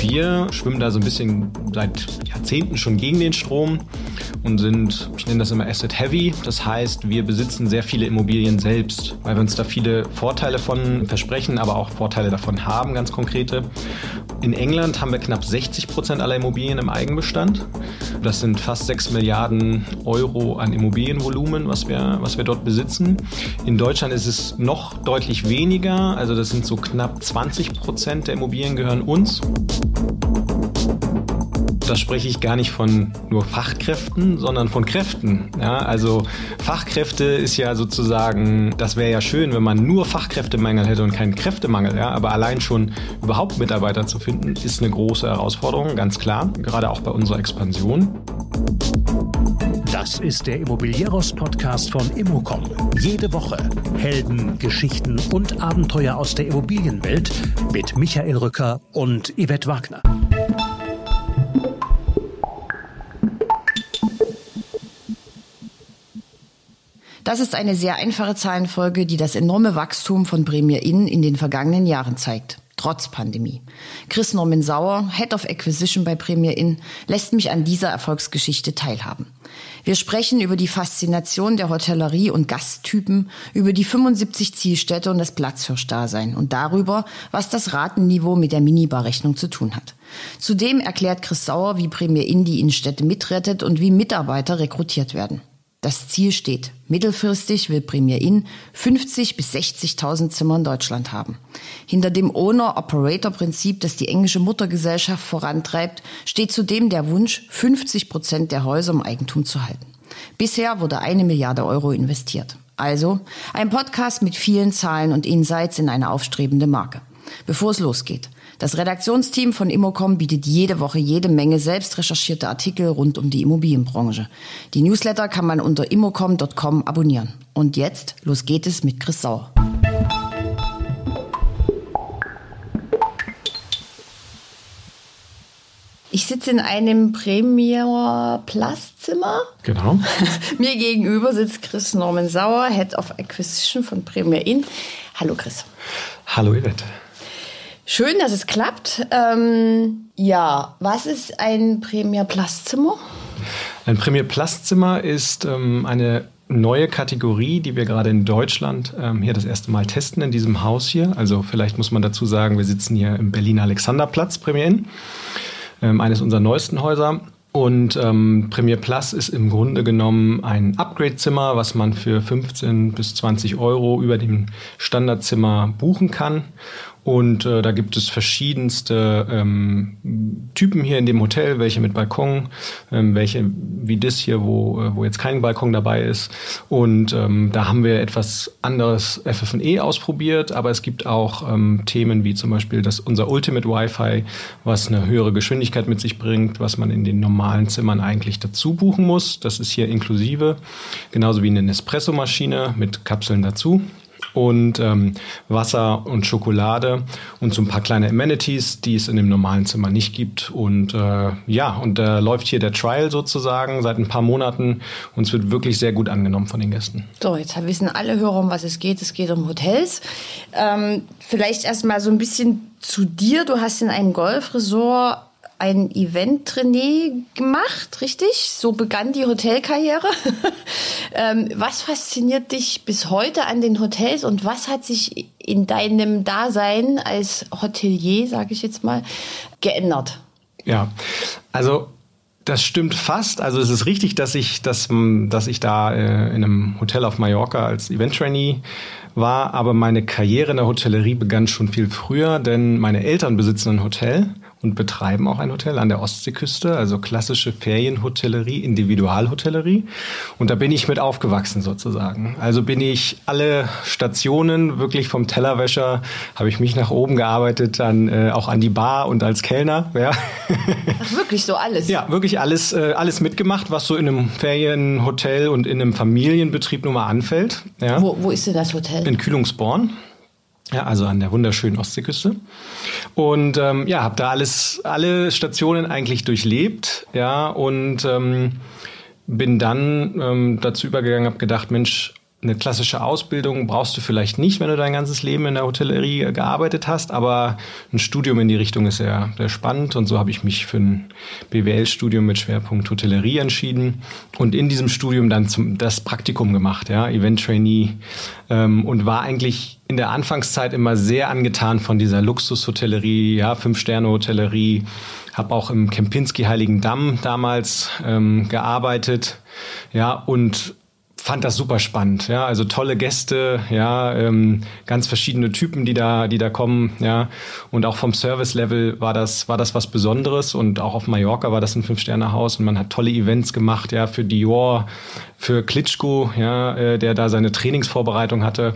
Wir schwimmen da so ein bisschen seit Jahrzehnten schon gegen den Strom und sind, ich nenne das immer Asset Heavy. Das heißt, wir besitzen sehr viele Immobilien selbst, weil wir uns da viele Vorteile von versprechen, aber auch Vorteile davon haben, ganz konkrete. In England haben wir knapp 60 Prozent aller Immobilien im Eigenbestand. Das sind fast 6 Milliarden Euro an Immobilienvolumen, was wir, was wir dort besitzen. In Deutschland ist es noch deutlich weniger, also das sind so knapp 20 Prozent der Immobilien gehören uns da spreche ich gar nicht von nur Fachkräften, sondern von Kräften. Ja, also Fachkräfte ist ja sozusagen, das wäre ja schön, wenn man nur Fachkräftemangel hätte und keinen Kräftemangel. Ja, aber allein schon überhaupt Mitarbeiter zu finden, ist eine große Herausforderung, ganz klar, gerade auch bei unserer Expansion. Das ist der Immobilieros-Podcast von Immocom. Jede Woche Helden, Geschichten und Abenteuer aus der Immobilienwelt mit Michael Rücker und Yvette Wagner. Das ist eine sehr einfache Zahlenfolge, die das enorme Wachstum von Premier Inn in den vergangenen Jahren zeigt. Trotz Pandemie. Chris Norman Sauer, Head of Acquisition bei Premier Inn, lässt mich an dieser Erfolgsgeschichte teilhaben. Wir sprechen über die Faszination der Hotellerie und Gasttypen, über die 75 Zielstädte und das Platzhirschdasein und darüber, was das Ratenniveau mit der Minibarrechnung zu tun hat. Zudem erklärt Chris Sauer, wie Premier Inn die Innenstädte mitrettet und wie Mitarbeiter rekrutiert werden. Das Ziel steht. Mittelfristig will Premier Inn 50 bis 60.000 Zimmer in Deutschland haben. Hinter dem Owner-Operator-Prinzip, das die englische Muttergesellschaft vorantreibt, steht zudem der Wunsch, 50 Prozent der Häuser im Eigentum zu halten. Bisher wurde eine Milliarde Euro investiert. Also ein Podcast mit vielen Zahlen und Insights in eine aufstrebende Marke. Bevor es losgeht, das Redaktionsteam von Immocom bietet jede Woche jede Menge selbst recherchierte Artikel rund um die Immobilienbranche. Die Newsletter kann man unter immocom.com abonnieren. Und jetzt, los geht es mit Chris Sauer. Ich sitze in einem Premier Plus Zimmer. Genau. Mir gegenüber sitzt Chris Norman Sauer, Head of Acquisition von Premier Inn. Hallo Chris. Hallo Yvette. Schön, dass es klappt. Ähm, ja, was ist ein Premier Plus Zimmer? Ein Premier Plus Zimmer ist ähm, eine neue Kategorie, die wir gerade in Deutschland ähm, hier das erste Mal testen in diesem Haus hier. Also vielleicht muss man dazu sagen, wir sitzen hier im Berliner Alexanderplatz Premier Inn, ähm, eines unserer neuesten Häuser. Und ähm, Premier Plus ist im Grunde genommen ein Upgrade-Zimmer, was man für 15 bis 20 Euro über dem Standardzimmer buchen kann. Und äh, da gibt es verschiedenste ähm, Typen hier in dem Hotel, welche mit Balkon, ähm, welche wie das hier, wo, äh, wo jetzt kein Balkon dabei ist. Und ähm, da haben wir etwas anderes FFE ausprobiert, aber es gibt auch ähm, Themen wie zum Beispiel das, unser Ultimate Wi-Fi, was eine höhere Geschwindigkeit mit sich bringt, was man in den normalen Zimmern eigentlich dazu buchen muss. Das ist hier inklusive, genauso wie eine Nespresso-Maschine mit Kapseln dazu und ähm, Wasser und Schokolade und so ein paar kleine Amenities, die es in dem normalen Zimmer nicht gibt. Und äh, ja, und da äh, läuft hier der Trial sozusagen seit ein paar Monaten und es wird wirklich sehr gut angenommen von den Gästen. So, jetzt wissen alle Hörer, um was es geht. Es geht um Hotels. Ähm, vielleicht erstmal so ein bisschen zu dir. Du hast in einem Golfresort ein Event-Trainee gemacht, richtig? So begann die Hotelkarriere. ähm, was fasziniert dich bis heute an den Hotels und was hat sich in deinem Dasein als Hotelier, sage ich jetzt mal, geändert? Ja, also das stimmt fast. Also es ist richtig, dass ich, dass, dass ich da äh, in einem Hotel auf Mallorca als Event-Trainee war, aber meine Karriere in der Hotellerie begann schon viel früher, denn meine Eltern besitzen ein Hotel und betreiben auch ein Hotel an der Ostseeküste, also klassische Ferienhotellerie, Individualhotellerie. Und da bin ich mit aufgewachsen sozusagen. Also bin ich alle Stationen wirklich vom Tellerwäscher, habe ich mich nach oben gearbeitet, dann äh, auch an die Bar und als Kellner. Ja. Ach, wirklich so alles? Ja, wirklich alles, äh, alles mitgemacht, was so in einem Ferienhotel und in einem Familienbetrieb nun mal anfällt. Ja. Wo, wo ist denn das Hotel? In Kühlungsborn. Ja, also an der wunderschönen Ostseeküste. Und ähm, ja, habe da alles, alle Stationen eigentlich durchlebt, ja, und ähm, bin dann ähm, dazu übergegangen, habe gedacht, Mensch, eine klassische Ausbildung brauchst du vielleicht nicht, wenn du dein ganzes Leben in der Hotellerie äh, gearbeitet hast, aber ein Studium in die Richtung ist sehr, sehr spannend und so habe ich mich für ein BWL-Studium mit Schwerpunkt Hotellerie entschieden und in diesem Studium dann zum, das Praktikum gemacht, ja, Event-Trainee ähm, und war eigentlich in der Anfangszeit immer sehr angetan von dieser Luxushotellerie, ja, Fünf-Sterne-Hotellerie, habe auch im Kempinski Heiligen Damm damals ähm, gearbeitet, ja, und fand das super spannend. Ja, also tolle Gäste, ja, ähm, ganz verschiedene Typen, die da, die da kommen, ja, und auch vom Service-Level war das, war das was Besonderes und auch auf Mallorca war das ein Fünf-Sterne-Haus und man hat tolle Events gemacht, ja, für Dior, für Klitschko, ja, äh, der da seine Trainingsvorbereitung hatte.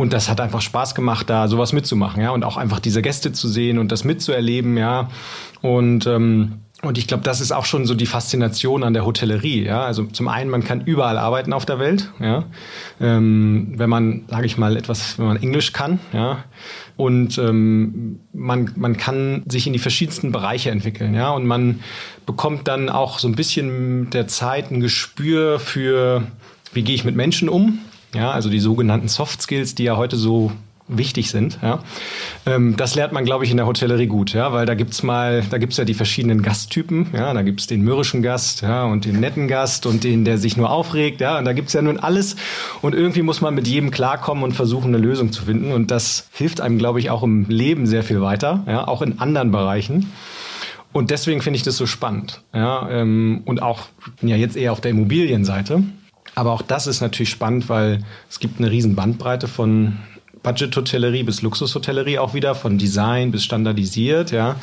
Und das hat einfach Spaß gemacht, da sowas mitzumachen, ja, und auch einfach diese Gäste zu sehen und das mitzuerleben, ja. Und ähm, und ich glaube, das ist auch schon so die Faszination an der Hotellerie. Ja? Also zum einen, man kann überall arbeiten auf der Welt, ja? Ähm, wenn man, sage ich mal, etwas, wenn man Englisch kann. Ja? Und ähm, man, man kann sich in die verschiedensten Bereiche entwickeln. Ja? Und man bekommt dann auch so ein bisschen mit der Zeit ein Gespür für, wie gehe ich mit Menschen um. Ja, also die sogenannten Soft Skills, die ja heute so wichtig sind. Ja. Ähm, das lernt man, glaube ich, in der Hotellerie gut, ja, weil da gibt's mal, da gibt's ja die verschiedenen Gasttypen. Ja, da gibt's den mürrischen Gast, ja, und den netten Gast und den, der sich nur aufregt, ja, und da gibt's ja nun alles. Und irgendwie muss man mit jedem klarkommen und versuchen, eine Lösung zu finden. Und das hilft einem, glaube ich, auch im Leben sehr viel weiter, ja, auch in anderen Bereichen. Und deswegen finde ich das so spannend. Ja, ähm, und auch ja jetzt eher auf der Immobilienseite. Aber auch das ist natürlich spannend, weil es gibt eine riesen Bandbreite von Budget-Hotellerie bis Luxus-Hotellerie auch wieder, von Design bis standardisiert, ja.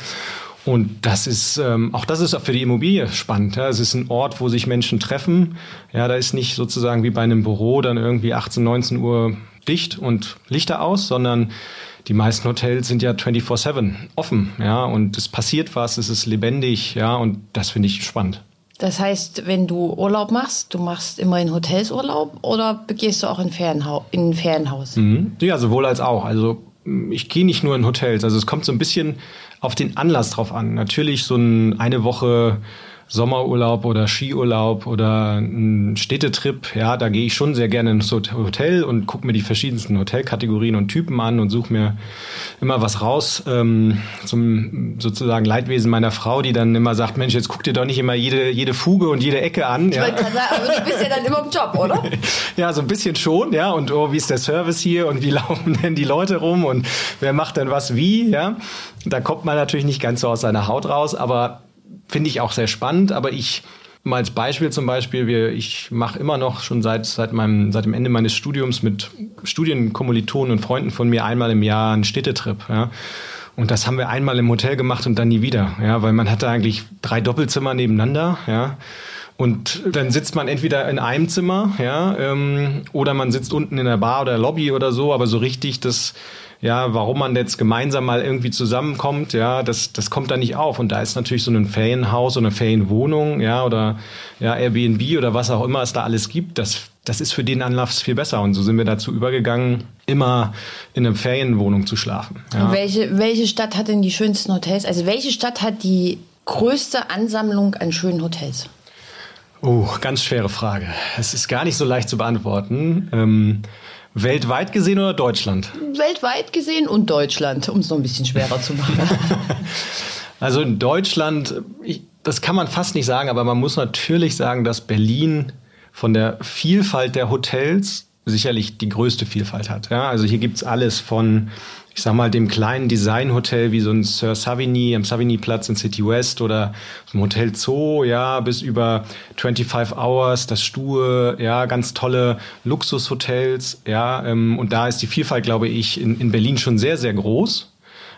Und das ist ähm, auch das ist auch für die Immobilie spannend. Ja. Es ist ein Ort, wo sich Menschen treffen. Ja, da ist nicht sozusagen wie bei einem Büro dann irgendwie 18, 19 Uhr dicht und Lichter aus, sondern die meisten Hotels sind ja 24/7 offen, ja, und es passiert was, es ist lebendig, ja, und das finde ich spannend. Das heißt, wenn du Urlaub machst, du machst immer in Hotels Urlaub oder gehst du auch in, Ferienha in ein Ferienhaus? Mhm. Ja, sowohl als auch. Also ich gehe nicht nur in Hotels. Also es kommt so ein bisschen auf den Anlass drauf an. Natürlich so ein, eine Woche Sommerurlaub oder Skiurlaub oder ein Städtetrip, ja, da gehe ich schon sehr gerne ins Hotel und gucke mir die verschiedensten Hotelkategorien und Typen an und suche mir immer was raus ähm, zum sozusagen Leidwesen meiner Frau, die dann immer sagt, Mensch, jetzt guck dir doch nicht immer jede, jede Fuge und jede Ecke an. Ich ja. wollte gerade sagen, aber du bist ja dann immer im Job, oder? ja, so ein bisschen schon, ja, und oh, wie ist der Service hier und wie laufen denn die Leute rum und wer macht denn was wie, ja. Da kommt man natürlich nicht ganz so aus seiner Haut raus, aber finde ich auch sehr spannend, aber ich mal als Beispiel zum Beispiel, wir, ich mache immer noch schon seit, seit, meinem, seit dem Ende meines Studiums mit Studienkommilitonen und Freunden von mir einmal im Jahr einen Städtetrip. Ja. Und das haben wir einmal im Hotel gemacht und dann nie wieder, ja, weil man hatte eigentlich drei Doppelzimmer nebeneinander, ja. Und dann sitzt man entweder in einem Zimmer, ja, ähm, oder man sitzt unten in der Bar oder Lobby oder so, aber so richtig das ja, warum man jetzt gemeinsam mal irgendwie zusammenkommt, ja, das, das kommt da nicht auf. Und da ist natürlich so ein Ferienhaus oder eine Ferienwohnung, ja, oder ja, Airbnb oder was auch immer es da alles gibt, das, das ist für den Anlass viel besser. Und so sind wir dazu übergegangen, immer in einer Ferienwohnung zu schlafen. Ja. welche, welche Stadt hat denn die schönsten Hotels? Also welche Stadt hat die größte Ansammlung an schönen Hotels? Oh, ganz schwere Frage. Es ist gar nicht so leicht zu beantworten. Ähm, Weltweit gesehen oder Deutschland? Weltweit gesehen und Deutschland, um es noch ein bisschen schwerer zu machen. also in Deutschland, ich, das kann man fast nicht sagen, aber man muss natürlich sagen, dass Berlin von der Vielfalt der Hotels sicherlich die größte Vielfalt hat. Ja, also hier gibt's alles von ich sag mal, dem kleinen Designhotel wie so ein Sir Savigny am Savigny-Platz in City West oder so ein Hotel Zoo, ja, bis über 25 Hours, das Stuhe, ja, ganz tolle Luxushotels, ja, ähm, und da ist die Vielfalt, glaube ich, in, in Berlin schon sehr, sehr groß,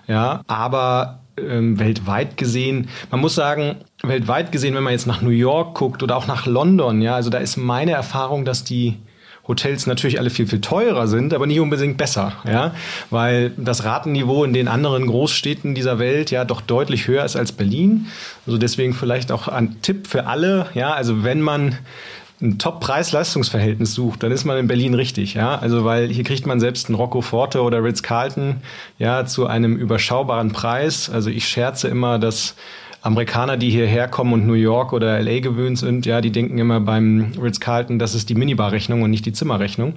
ja, aber ähm, weltweit gesehen, man muss sagen, weltweit gesehen, wenn man jetzt nach New York guckt oder auch nach London, ja, also da ist meine Erfahrung, dass die Hotels natürlich alle viel, viel teurer sind, aber nicht unbedingt besser, ja, weil das Ratenniveau in den anderen Großstädten dieser Welt ja doch deutlich höher ist als Berlin. Also deswegen vielleicht auch ein Tipp für alle, ja, also wenn man ein Top-Preis-Leistungsverhältnis sucht, dann ist man in Berlin richtig, ja. Also weil hier kriegt man selbst einen Rocco Forte oder Ritz Carlton ja zu einem überschaubaren Preis. Also ich scherze immer, dass Amerikaner, die hierher kommen und New York oder LA gewöhnt sind, ja, die denken immer beim Ritz-Carlton, das ist die Minibar-Rechnung und nicht die Zimmerrechnung.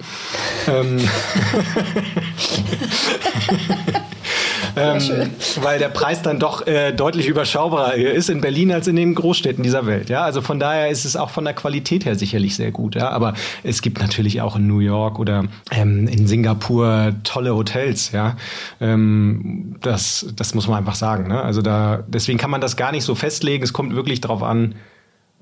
ähm, ähm, weil der Preis dann doch äh, deutlich überschaubarer ist in Berlin als in den Großstädten dieser Welt. Ja, also von daher ist es auch von der Qualität her sicherlich sehr gut. Ja, aber es gibt natürlich auch in New York oder ähm, in Singapur tolle Hotels. Ja, ähm, das das muss man einfach sagen. Ne? Also da deswegen kann man das gar nicht so festlegen. Es kommt wirklich darauf an,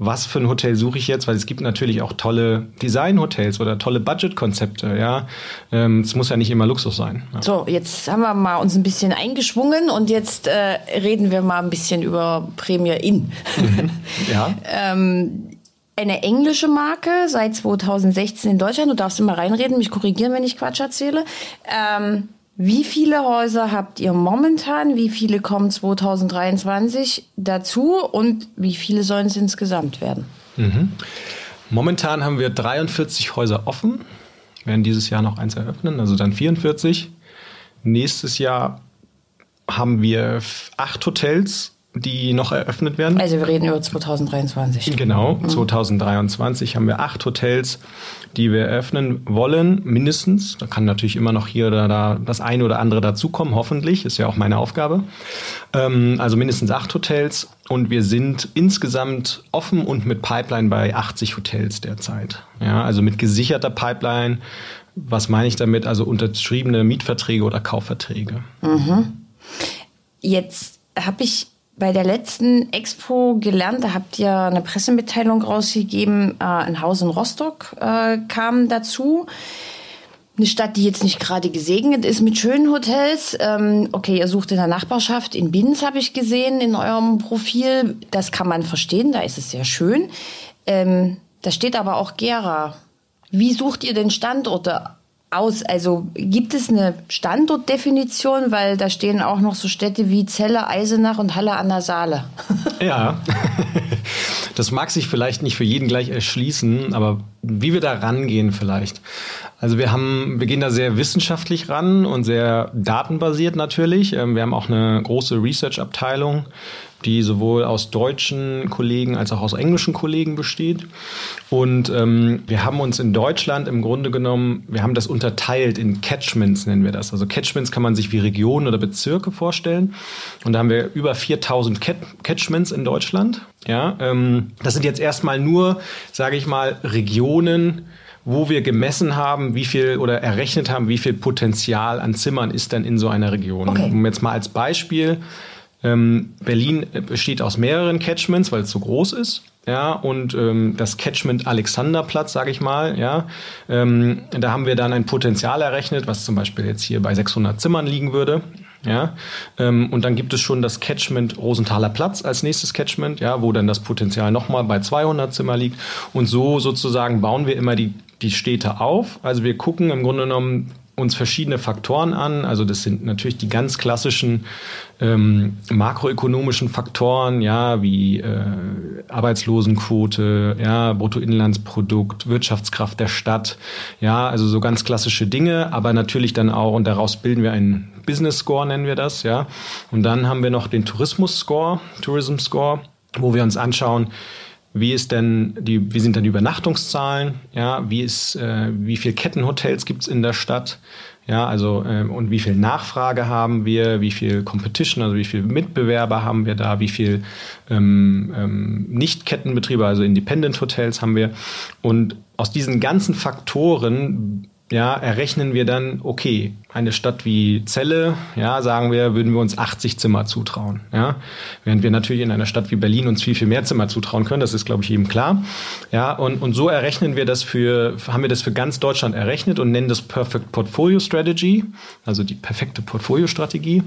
was für ein Hotel suche ich jetzt, weil es gibt natürlich auch tolle Design-Hotels oder tolle Budget-Konzepte, ja. Ähm, es muss ja nicht immer Luxus sein. Ja. So, jetzt haben wir mal uns ein bisschen eingeschwungen und jetzt äh, reden wir mal ein bisschen über Premier Inn. Mhm. Ja. ähm, eine englische Marke seit 2016 in Deutschland. Du darfst immer reinreden, mich korrigieren, wenn ich Quatsch erzähle. Ähm, wie viele Häuser habt ihr momentan? Wie viele kommen 2023 dazu? Und wie viele sollen es insgesamt werden? Mhm. Momentan haben wir 43 Häuser offen, Wir werden dieses Jahr noch eins eröffnen, also dann 44. Nächstes Jahr haben wir acht Hotels die noch eröffnet werden. Also wir reden über 2023. Genau, mhm. 2023 haben wir acht Hotels, die wir eröffnen wollen, mindestens. Da kann natürlich immer noch hier oder da das eine oder andere dazukommen, hoffentlich, ist ja auch meine Aufgabe. Ähm, also mindestens acht Hotels und wir sind insgesamt offen und mit Pipeline bei 80 Hotels derzeit. Ja, also mit gesicherter Pipeline. Was meine ich damit? Also unterschriebene Mietverträge oder Kaufverträge. Mhm. Jetzt habe ich bei der letzten Expo gelernt, da habt ihr eine Pressemitteilung rausgegeben, äh, ein Haus in Rostock äh, kam dazu. Eine Stadt, die jetzt nicht gerade gesegnet ist mit schönen Hotels. Ähm, okay, ihr sucht in der Nachbarschaft. In Binz habe ich gesehen in eurem Profil. Das kann man verstehen, da ist es sehr schön. Ähm, da steht aber auch Gera. Wie sucht ihr denn Standorte aus? Also gibt es eine Standortdefinition, weil da stehen auch noch so Städte wie Celle, Eisenach und Halle an der Saale. ja, das mag sich vielleicht nicht für jeden gleich erschließen, aber wie wir da rangehen vielleicht. Also wir haben, wir gehen da sehr wissenschaftlich ran und sehr datenbasiert natürlich. Ähm, wir haben auch eine große Research-Abteilung, die sowohl aus deutschen Kollegen als auch aus englischen Kollegen besteht. Und ähm, wir haben uns in Deutschland im Grunde genommen, wir haben das unterteilt in Catchments, nennen wir das. Also Catchments kann man sich wie Regionen oder Bezirke vorstellen. Und da haben wir über 4000 Cat Catchments in Deutschland. Ja, ähm, das sind jetzt erstmal nur, sage ich mal, Regionen, wo wir gemessen haben, wie viel oder errechnet haben, wie viel Potenzial an Zimmern ist denn in so einer Region. Okay. Um jetzt mal als Beispiel ähm, Berlin besteht aus mehreren Catchments, weil es so groß ist. Ja, und ähm, das Catchment Alexanderplatz, sage ich mal, ja, ähm, da haben wir dann ein Potenzial errechnet, was zum Beispiel jetzt hier bei 600 Zimmern liegen würde. Ja, ähm, und dann gibt es schon das Catchment Rosenthaler Platz als nächstes Catchment, ja, wo dann das Potenzial nochmal bei 200 Zimmer liegt. Und so sozusagen bauen wir immer die, die Städte auf. Also wir gucken im Grunde genommen, uns verschiedene Faktoren an. Also das sind natürlich die ganz klassischen ähm, makroökonomischen Faktoren, ja, wie äh, Arbeitslosenquote, ja, Bruttoinlandsprodukt, Wirtschaftskraft der Stadt, ja, also so ganz klassische Dinge, aber natürlich dann auch, und daraus bilden wir einen Business Score, nennen wir das, ja. Und dann haben wir noch den Tourismus Score, Tourism Score, wo wir uns anschauen, wie ist denn die, wie sind denn die Übernachtungszahlen? Ja, wie ist, äh, wie viel Kettenhotels gibt's in der Stadt? Ja, also ähm, und wie viel Nachfrage haben wir? Wie viel Competition, also wie viel Mitbewerber haben wir da? Wie viel ähm, ähm, Nicht-Kettenbetriebe, also Independent Hotels haben wir? Und aus diesen ganzen Faktoren ja, errechnen wir dann, okay, eine Stadt wie Celle, ja, sagen wir, würden wir uns 80 Zimmer zutrauen, ja. Während wir natürlich in einer Stadt wie Berlin uns viel, viel mehr Zimmer zutrauen können, das ist, glaube ich, jedem klar. Ja, und, und so errechnen wir das für, haben wir das für ganz Deutschland errechnet und nennen das Perfect Portfolio Strategy, also die perfekte Portfolio-Strategie.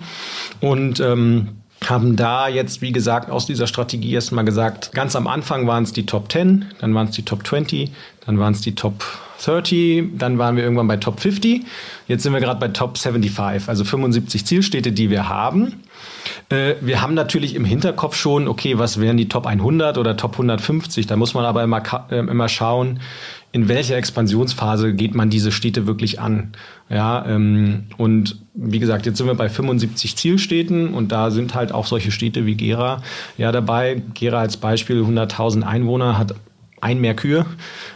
Und, ähm, haben da jetzt, wie gesagt, aus dieser Strategie erstmal gesagt, ganz am Anfang waren es die Top 10, dann waren es die Top 20, dann waren es die Top 30, dann waren wir irgendwann bei Top 50, jetzt sind wir gerade bei Top 75, also 75 Zielstädte, die wir haben. Äh, wir haben natürlich im Hinterkopf schon, okay, was wären die Top 100 oder Top 150? Da muss man aber immer, äh, immer schauen, in welcher Expansionsphase geht man diese Städte wirklich an. Ja, ähm, und wie gesagt, jetzt sind wir bei 75 Zielstädten und da sind halt auch solche Städte wie Gera ja dabei. Gera als Beispiel 100.000 Einwohner hat ein mehr Kühe.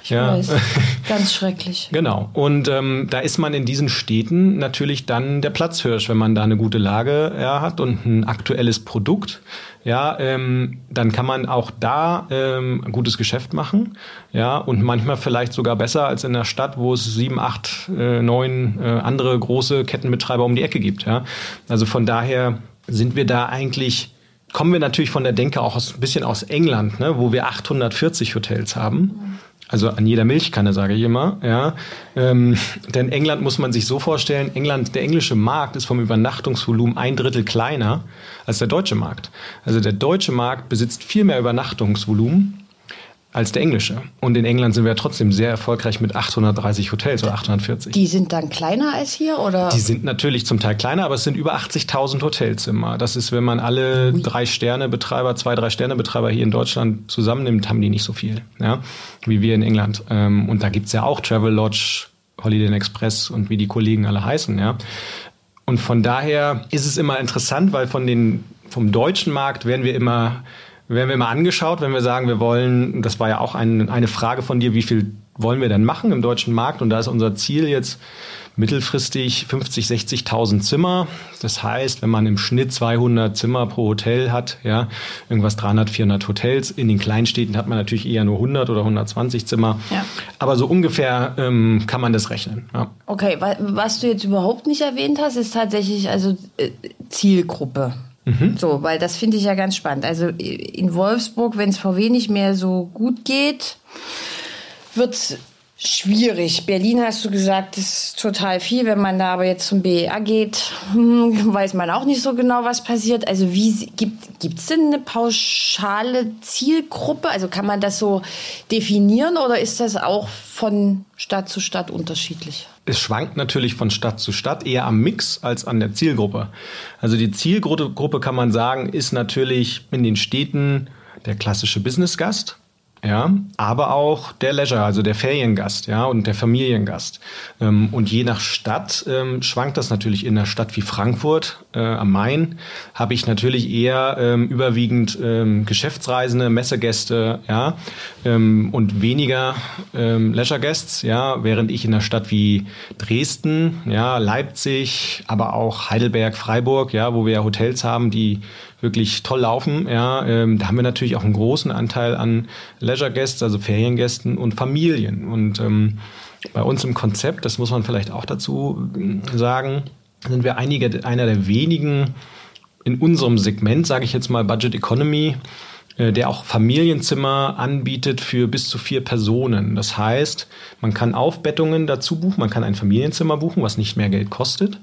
Ich ja. weiß. Ganz schrecklich. Genau. Und ähm, da ist man in diesen Städten natürlich dann der Platzhirsch, wenn man da eine gute Lage ja, hat und ein aktuelles Produkt. Ja, ähm, dann kann man auch da ähm, ein gutes Geschäft machen. Ja, und manchmal vielleicht sogar besser als in der Stadt, wo es sieben, acht, äh, neun äh, andere große Kettenbetreiber um die Ecke gibt. Ja, also von daher sind wir da eigentlich kommen wir natürlich von der Denke auch aus, ein bisschen aus England, ne, wo wir 840 Hotels haben. Also an jeder Milchkanne, sage ich immer. Ja. Ähm, denn England muss man sich so vorstellen, England, der englische Markt ist vom Übernachtungsvolumen ein Drittel kleiner als der deutsche Markt. Also der deutsche Markt besitzt viel mehr Übernachtungsvolumen als der englische. Und in England sind wir trotzdem sehr erfolgreich mit 830 Hotels oder 840. Die sind dann kleiner als hier, oder? Die sind natürlich zum Teil kleiner, aber es sind über 80.000 Hotelzimmer. Das ist, wenn man alle Ui. drei Sterne-Betreiber, zwei, drei Sterne-Betreiber hier in Deutschland zusammennimmt, haben die nicht so viel, ja, wie wir in England. Ähm, und da gibt's ja auch Travel Lodge, Holiday Inn Express und wie die Kollegen alle heißen, ja. Und von daher ist es immer interessant, weil von den, vom deutschen Markt werden wir immer werden wir mal angeschaut, wenn wir sagen, wir wollen, das war ja auch ein, eine Frage von dir, wie viel wollen wir denn machen im deutschen Markt? Und da ist unser Ziel jetzt mittelfristig 50, 60.000 Zimmer. Das heißt, wenn man im Schnitt 200 Zimmer pro Hotel hat, ja, irgendwas 300, 400 Hotels. In den Kleinstädten hat man natürlich eher nur 100 oder 120 Zimmer. Ja. Aber so ungefähr ähm, kann man das rechnen. Ja. Okay, was du jetzt überhaupt nicht erwähnt hast, ist tatsächlich also äh, Zielgruppe. Mhm. So, weil das finde ich ja ganz spannend. Also in Wolfsburg, wenn es VW nicht mehr so gut geht, wird schwierig. Berlin hast du gesagt, ist total viel. Wenn man da aber jetzt zum BER geht, weiß man auch nicht so genau, was passiert. Also wie gibt es denn eine pauschale Zielgruppe? Also kann man das so definieren oder ist das auch von Stadt zu Stadt unterschiedlich? Es schwankt natürlich von Stadt zu Stadt eher am Mix als an der Zielgruppe. Also die Zielgruppe kann man sagen, ist natürlich in den Städten der klassische Businessgast ja, aber auch der Leisure, also der Feriengast, ja, und der Familiengast. Ähm, und je nach Stadt ähm, schwankt das natürlich. In einer Stadt wie Frankfurt äh, am Main habe ich natürlich eher ähm, überwiegend ähm, Geschäftsreisende, Messegäste, ja, ähm, und weniger ähm, Leisure Guests, ja, während ich in einer Stadt wie Dresden, ja, Leipzig, aber auch Heidelberg, Freiburg, ja, wo wir Hotels haben, die wirklich toll laufen. Ja, ähm, da haben wir natürlich auch einen großen Anteil an Leisure Guests, also Feriengästen und Familien. Und ähm, bei uns im Konzept, das muss man vielleicht auch dazu äh, sagen, sind wir einige, einer der wenigen in unserem Segment, sage ich jetzt mal Budget Economy, äh, der auch Familienzimmer anbietet für bis zu vier Personen. Das heißt, man kann Aufbettungen dazu buchen, man kann ein Familienzimmer buchen, was nicht mehr Geld kostet.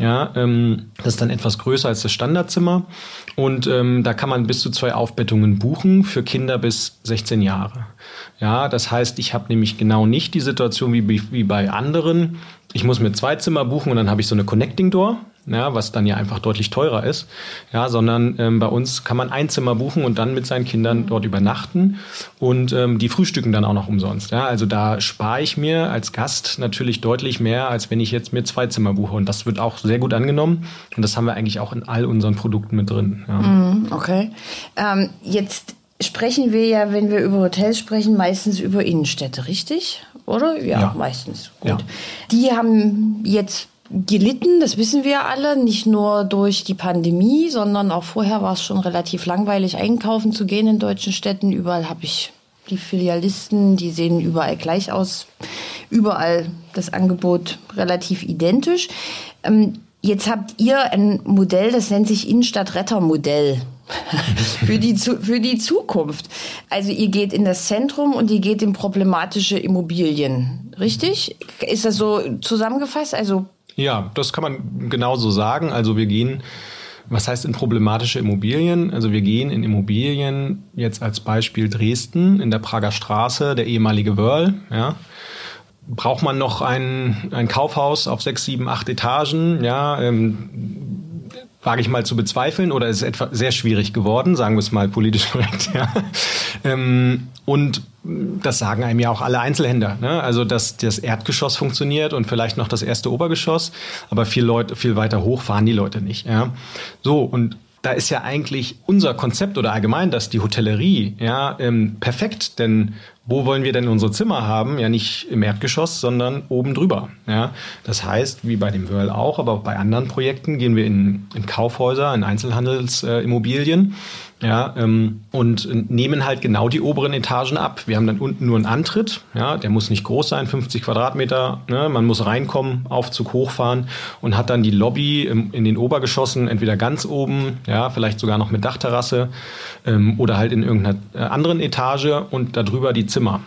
Ja, ähm, das ist dann etwas größer als das Standardzimmer. Und ähm, da kann man bis zu zwei Aufbettungen buchen für Kinder bis 16 Jahre. Ja, das heißt, ich habe nämlich genau nicht die Situation wie, wie bei anderen. Ich muss mir zwei Zimmer buchen und dann habe ich so eine Connecting Door ja, was dann ja einfach deutlich teurer ist, ja, sondern ähm, bei uns kann man ein Zimmer buchen und dann mit seinen Kindern dort übernachten und ähm, die frühstücken dann auch noch umsonst. Ja, also da spare ich mir als Gast natürlich deutlich mehr, als wenn ich jetzt mir zwei Zimmer buche und das wird auch sehr gut angenommen und das haben wir eigentlich auch in all unseren Produkten mit drin. Ja. Mm, okay, ähm, jetzt sprechen wir ja, wenn wir über Hotels sprechen, meistens über Innenstädte, richtig? Oder? Ja, ja. meistens. Gut. Ja. Die haben jetzt gelitten, das wissen wir alle, nicht nur durch die Pandemie, sondern auch vorher war es schon relativ langweilig, einkaufen zu gehen in deutschen Städten. Überall habe ich die Filialisten, die sehen überall gleich aus. Überall das Angebot relativ identisch. Ähm, jetzt habt ihr ein Modell, das nennt sich Innenstadtrettermodell. für, die, für die Zukunft. Also ihr geht in das Zentrum und ihr geht in problematische Immobilien. Richtig? Ist das so zusammengefasst? Also ja, das kann man genauso sagen. Also wir gehen, was heißt in problematische Immobilien? Also wir gehen in Immobilien, jetzt als Beispiel Dresden, in der Prager Straße, der ehemalige Wörl, ja. Braucht man noch ein, ein Kaufhaus auf sechs, sieben, acht Etagen, ja, ähm, wage ich mal zu bezweifeln oder ist etwa sehr schwierig geworden, sagen wir es mal politisch korrekt. Ja. Ähm, und das sagen einem ja auch alle Einzelhändler. Ne? Also dass das Erdgeschoss funktioniert und vielleicht noch das erste Obergeschoss, aber viel Leute, viel weiter hoch fahren die Leute nicht. Ja? So und da ist ja eigentlich unser Konzept oder allgemein, dass die Hotellerie ja ähm, perfekt, denn wo wollen wir denn unsere Zimmer haben? Ja, nicht im Erdgeschoss, sondern oben drüber. Ja, das heißt, wie bei dem Whirl auch, aber auch bei anderen Projekten gehen wir in, in Kaufhäuser, in Einzelhandelsimmobilien. Äh, ja, ähm, und nehmen halt genau die oberen Etagen ab. Wir haben dann unten nur einen Antritt, ja, der muss nicht groß sein, 50 Quadratmeter, ne? man muss reinkommen, Aufzug hochfahren und hat dann die Lobby im, in den Obergeschossen, entweder ganz oben, ja, vielleicht sogar noch mit Dachterrasse ähm, oder halt in irgendeiner äh, anderen Etage und darüber die Zimmer.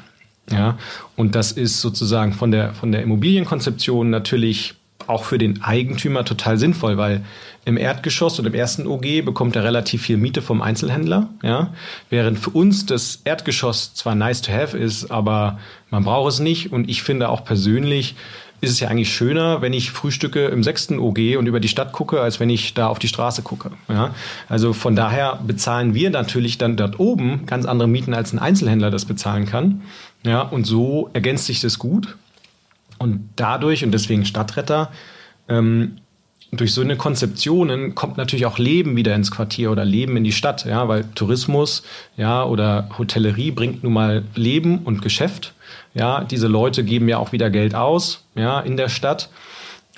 Ja, und das ist sozusagen von der, von der Immobilienkonzeption natürlich auch für den Eigentümer total sinnvoll, weil im Erdgeschoss oder im ersten OG bekommt er relativ viel Miete vom Einzelhändler, ja. Während für uns das Erdgeschoss zwar nice to have ist, aber man braucht es nicht. Und ich finde auch persönlich ist es ja eigentlich schöner, wenn ich frühstücke im sechsten OG und über die Stadt gucke, als wenn ich da auf die Straße gucke. Ja? Also von daher bezahlen wir natürlich dann dort oben ganz andere Mieten, als ein Einzelhändler das bezahlen kann. Ja, und so ergänzt sich das gut. Und dadurch, und deswegen Stadtretter, ähm, durch so eine Konzeptionen kommt natürlich auch Leben wieder ins Quartier oder Leben in die Stadt, ja, weil Tourismus, ja, oder Hotellerie bringt nun mal Leben und Geschäft. Ja, diese Leute geben ja auch wieder Geld aus, ja, in der Stadt.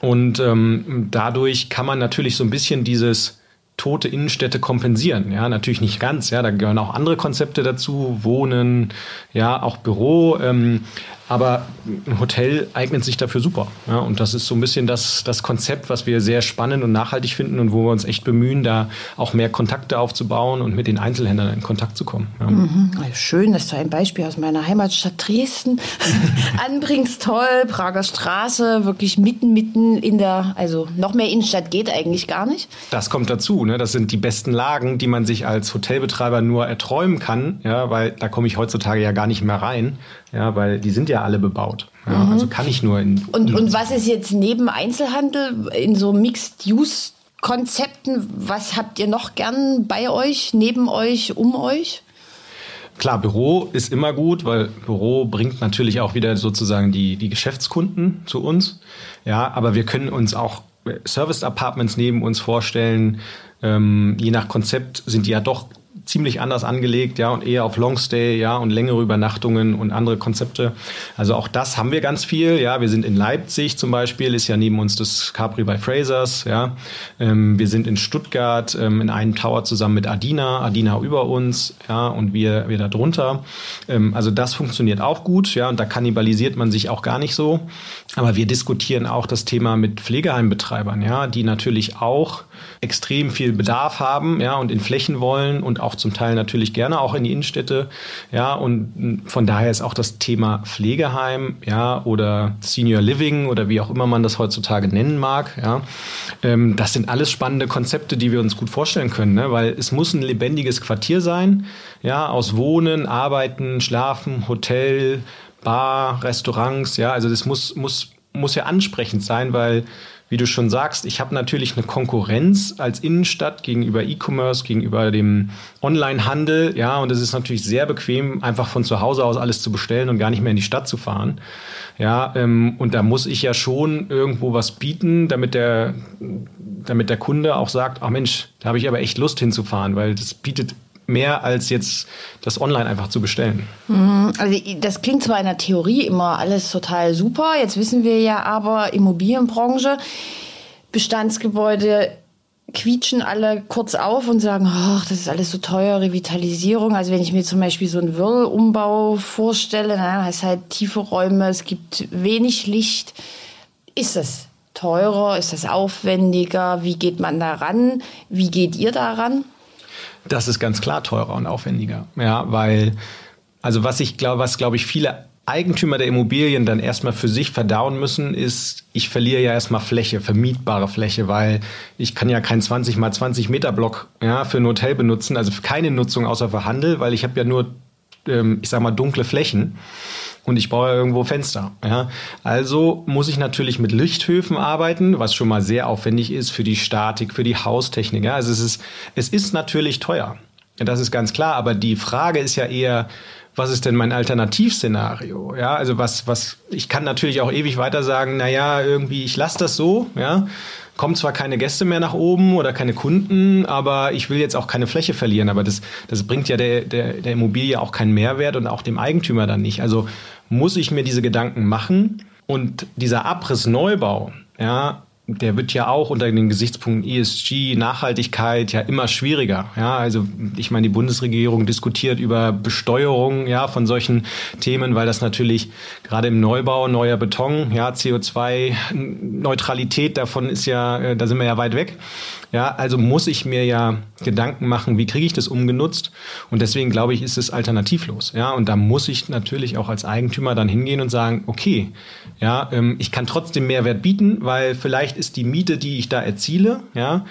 Und ähm, dadurch kann man natürlich so ein bisschen dieses tote Innenstädte kompensieren. Ja, natürlich nicht ganz. Ja, da gehören auch andere Konzepte dazu, Wohnen, ja, auch Büro. Ähm, aber ein Hotel eignet sich dafür super. Ja, und das ist so ein bisschen das, das Konzept, was wir sehr spannend und nachhaltig finden und wo wir uns echt bemühen, da auch mehr Kontakte aufzubauen und mit den Einzelhändlern in Kontakt zu kommen. Ja. Mhm. Schön, dass du ein Beispiel aus meiner Heimatstadt Dresden anbringst. Toll, Prager Straße, wirklich mitten, mitten in der, also noch mehr Innenstadt geht eigentlich gar nicht. Das kommt dazu. Ne? Das sind die besten Lagen, die man sich als Hotelbetreiber nur erträumen kann, ja, weil da komme ich heutzutage ja gar nicht mehr rein ja, weil die sind ja alle bebaut. Ja, mhm. Also kann ich nur in. Und, und was ist jetzt neben Einzelhandel in so Mixed-Use-Konzepten, was habt ihr noch gern bei euch, neben euch, um euch? Klar, Büro ist immer gut, weil Büro bringt natürlich auch wieder sozusagen die, die Geschäftskunden zu uns. Ja, aber wir können uns auch Service Apartments neben uns vorstellen. Ähm, je nach Konzept sind die ja doch ziemlich anders angelegt, ja, und eher auf Longstay, ja, und längere Übernachtungen und andere Konzepte. Also auch das haben wir ganz viel, ja. Wir sind in Leipzig zum Beispiel, ist ja neben uns das Capri bei Frasers, ja. Ähm, wir sind in Stuttgart ähm, in einem Tower zusammen mit Adina, Adina über uns, ja, und wir, wir da drunter. Ähm, also das funktioniert auch gut, ja, und da kannibalisiert man sich auch gar nicht so. Aber wir diskutieren auch das Thema mit Pflegeheimbetreibern, ja, die natürlich auch extrem viel Bedarf haben, ja, und in Flächen wollen und auch zum Teil natürlich gerne auch in die Innenstädte, ja, und von daher ist auch das Thema Pflegeheim, ja, oder Senior Living oder wie auch immer man das heutzutage nennen mag, ja, ähm, das sind alles spannende Konzepte, die wir uns gut vorstellen können, ne, weil es muss ein lebendiges Quartier sein, ja, aus Wohnen, Arbeiten, Schlafen, Hotel, Bar, Restaurants, ja, also das muss, muss, muss ja ansprechend sein, weil wie du schon sagst, ich habe natürlich eine Konkurrenz als Innenstadt gegenüber E-Commerce, gegenüber dem Online-Handel, ja, und es ist natürlich sehr bequem, einfach von zu Hause aus alles zu bestellen und gar nicht mehr in die Stadt zu fahren. Ja, ähm, und da muss ich ja schon irgendwo was bieten, damit der, damit der Kunde auch sagt, ach Mensch, da habe ich aber echt Lust hinzufahren, weil das bietet mehr als jetzt das online einfach zu bestellen. Mhm. Also das klingt zwar in der Theorie immer alles total super, jetzt wissen wir ja aber Immobilienbranche, Bestandsgebäude quietschen alle kurz auf und sagen, ach, das ist alles so teuer, Revitalisierung. Also wenn ich mir zum Beispiel so einen Wirl-Umbau vorstelle, na, es halt tiefe Räume, es gibt wenig Licht. Ist das teurer? Ist das aufwendiger? Wie geht man da ran? Wie geht ihr daran? Das ist ganz klar teurer und aufwendiger. Ja, weil, also was ich glaube, was glaube ich viele Eigentümer der Immobilien dann erstmal für sich verdauen müssen, ist, ich verliere ja erstmal Fläche, vermietbare Fläche, weil ich kann ja kein 20 mal 20 Meter Block ja, für ein Hotel benutzen, also für keine Nutzung außer für Handel, weil ich habe ja nur, ähm, ich sag mal, dunkle Flächen. Und ich brauche irgendwo Fenster. Ja? Also muss ich natürlich mit Lichthöfen arbeiten, was schon mal sehr aufwendig ist für die Statik, für die Haustechnik. Ja? Also es ist, es ist natürlich teuer. Das ist ganz klar. Aber die Frage ist ja eher, was ist denn mein Alternativszenario? Ja, also was, was, ich kann natürlich auch ewig weiter sagen, na ja, irgendwie, ich lasse das so, ja. Kommen zwar keine Gäste mehr nach oben oder keine Kunden, aber ich will jetzt auch keine Fläche verlieren. Aber das, das bringt ja der, der, der Immobilie auch keinen Mehrwert und auch dem Eigentümer dann nicht. Also muss ich mir diese Gedanken machen und dieser Abrissneubau, ja, der wird ja auch unter den Gesichtspunkten ESG, Nachhaltigkeit ja immer schwieriger. Ja, also ich meine, die Bundesregierung diskutiert über Besteuerung ja von solchen Themen, weil das natürlich gerade im Neubau neuer Beton, ja CO2 Neutralität davon ist ja, äh, da sind wir ja weit weg. Ja, also muss ich mir ja Gedanken machen, wie kriege ich das umgenutzt? Und deswegen glaube ich, ist es alternativlos. Ja, und da muss ich natürlich auch als Eigentümer dann hingehen und sagen, okay, ja, ähm, ich kann trotzdem Mehrwert bieten, weil vielleicht ist die Miete, die ich da erziele, ja,